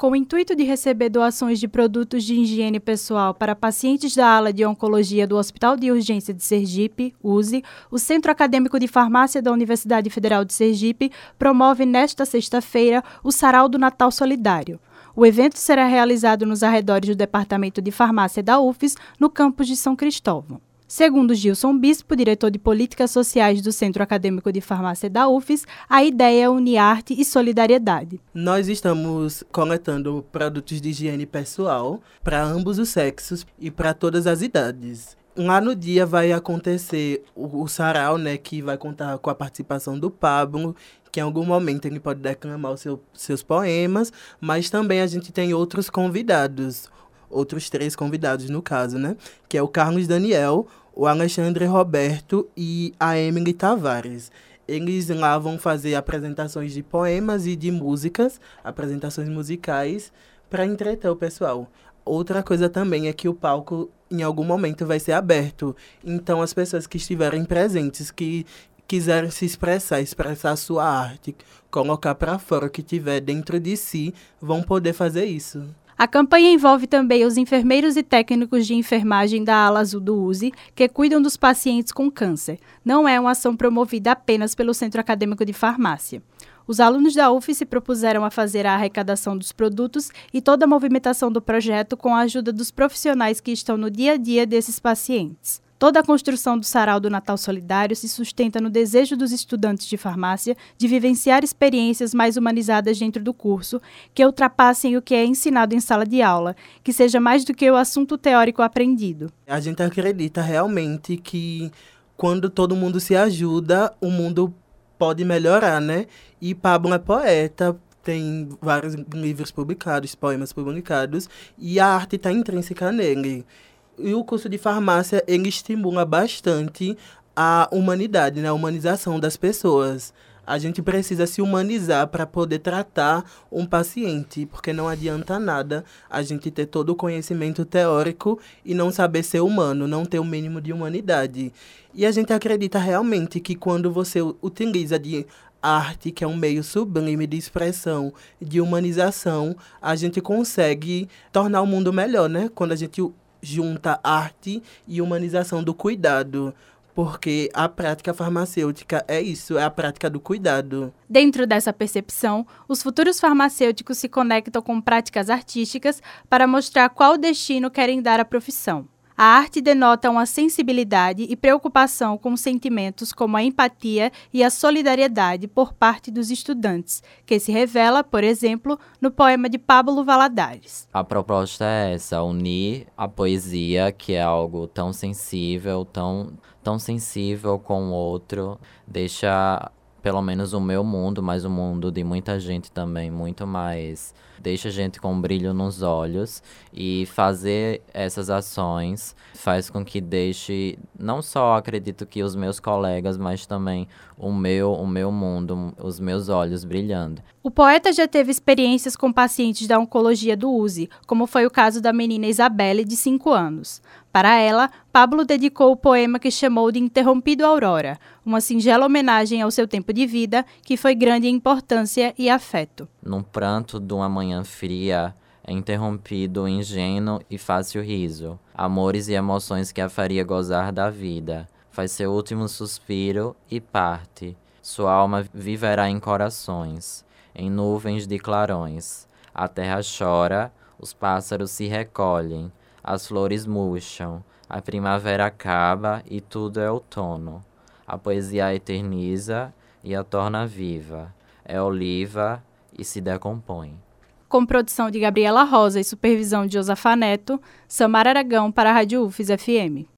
Com o intuito de receber doações de produtos de higiene pessoal para pacientes da ala de oncologia do Hospital de Urgência de Sergipe, USE, o Centro Acadêmico de Farmácia da Universidade Federal de Sergipe promove nesta sexta-feira o Sarau do Natal Solidário. O evento será realizado nos arredores do Departamento de Farmácia da UFES, no campus de São Cristóvão. Segundo Gilson Bispo, diretor de Políticas Sociais do Centro Acadêmico de Farmácia da UFES, a ideia é unir arte e solidariedade. Nós estamos coletando produtos de higiene pessoal para ambos os sexos e para todas as idades. Lá no dia vai acontecer o, o sarau, né, que vai contar com a participação do Pablo, que em algum momento ele pode declamar os seu, seus poemas, mas também a gente tem outros convidados, outros três convidados no caso, né, que é o Carlos Daniel, o Alexandre Roberto e a Emily Tavares. Eles lá vão fazer apresentações de poemas e de músicas, apresentações musicais, para entreter o pessoal. Outra coisa também é que o palco, em algum momento, vai ser aberto. Então, as pessoas que estiverem presentes, que quiserem se expressar, expressar sua arte, colocar para fora o que tiver dentro de si, vão poder fazer isso. A campanha envolve também os enfermeiros e técnicos de enfermagem da ala azul do USE, que cuidam dos pacientes com câncer. Não é uma ação promovida apenas pelo Centro Acadêmico de Farmácia. Os alunos da UF se propuseram a fazer a arrecadação dos produtos e toda a movimentação do projeto com a ajuda dos profissionais que estão no dia a dia desses pacientes. Toda a construção do Sarau do Natal Solidário se sustenta no desejo dos estudantes de farmácia de vivenciar experiências mais humanizadas dentro do curso, que ultrapassem o que é ensinado em sala de aula, que seja mais do que o assunto teórico aprendido. A gente acredita realmente que quando todo mundo se ajuda, o mundo pode melhorar, né? E Pablo é poeta, tem vários livros publicados, poemas publicados, e a arte está intrínseca nele. E o curso de farmácia, ele estimula bastante a humanidade, né? a humanização das pessoas. A gente precisa se humanizar para poder tratar um paciente, porque não adianta nada a gente ter todo o conhecimento teórico e não saber ser humano, não ter o mínimo de humanidade. E a gente acredita realmente que quando você utiliza de arte, que é um meio sublime de expressão, de humanização, a gente consegue tornar o mundo melhor, né? Quando a gente junta arte e humanização do cuidado. Porque a prática farmacêutica é isso, é a prática do cuidado. Dentro dessa percepção, os futuros farmacêuticos se conectam com práticas artísticas para mostrar qual destino querem dar à profissão. A arte denota uma sensibilidade e preocupação com sentimentos como a empatia e a solidariedade por parte dos estudantes, que se revela, por exemplo, no poema de Pablo Valadares. A proposta é essa: unir a poesia, que é algo tão sensível, tão, tão sensível com o outro, deixa pelo menos o meu mundo, mas o mundo de muita gente também, muito mais. Deixa a gente com um brilho nos olhos e fazer essas ações faz com que deixe, não só acredito que os meus colegas, mas também o meu, o meu mundo, os meus olhos brilhando. O poeta já teve experiências com pacientes da oncologia do USE, como foi o caso da menina Isabelle, de 5 anos. Para ela, Pablo dedicou o poema que chamou de Interrompido Aurora, uma singela homenagem ao seu tempo de vida, que foi grande em importância e afeto. Num pranto de uma manhã fria, é interrompido o ingênuo e fácil riso, amores e emoções que a faria gozar da vida. Faz seu último suspiro e parte. Sua alma viverá em corações, em nuvens de clarões. A terra chora, os pássaros se recolhem, as flores murcham, a primavera acaba e tudo é outono. A poesia a eterniza e a torna viva. É oliva e se decompõe. Com produção de Gabriela Rosa e supervisão de Josafa Neto, Samara Aragão para a Rádio UFES FM.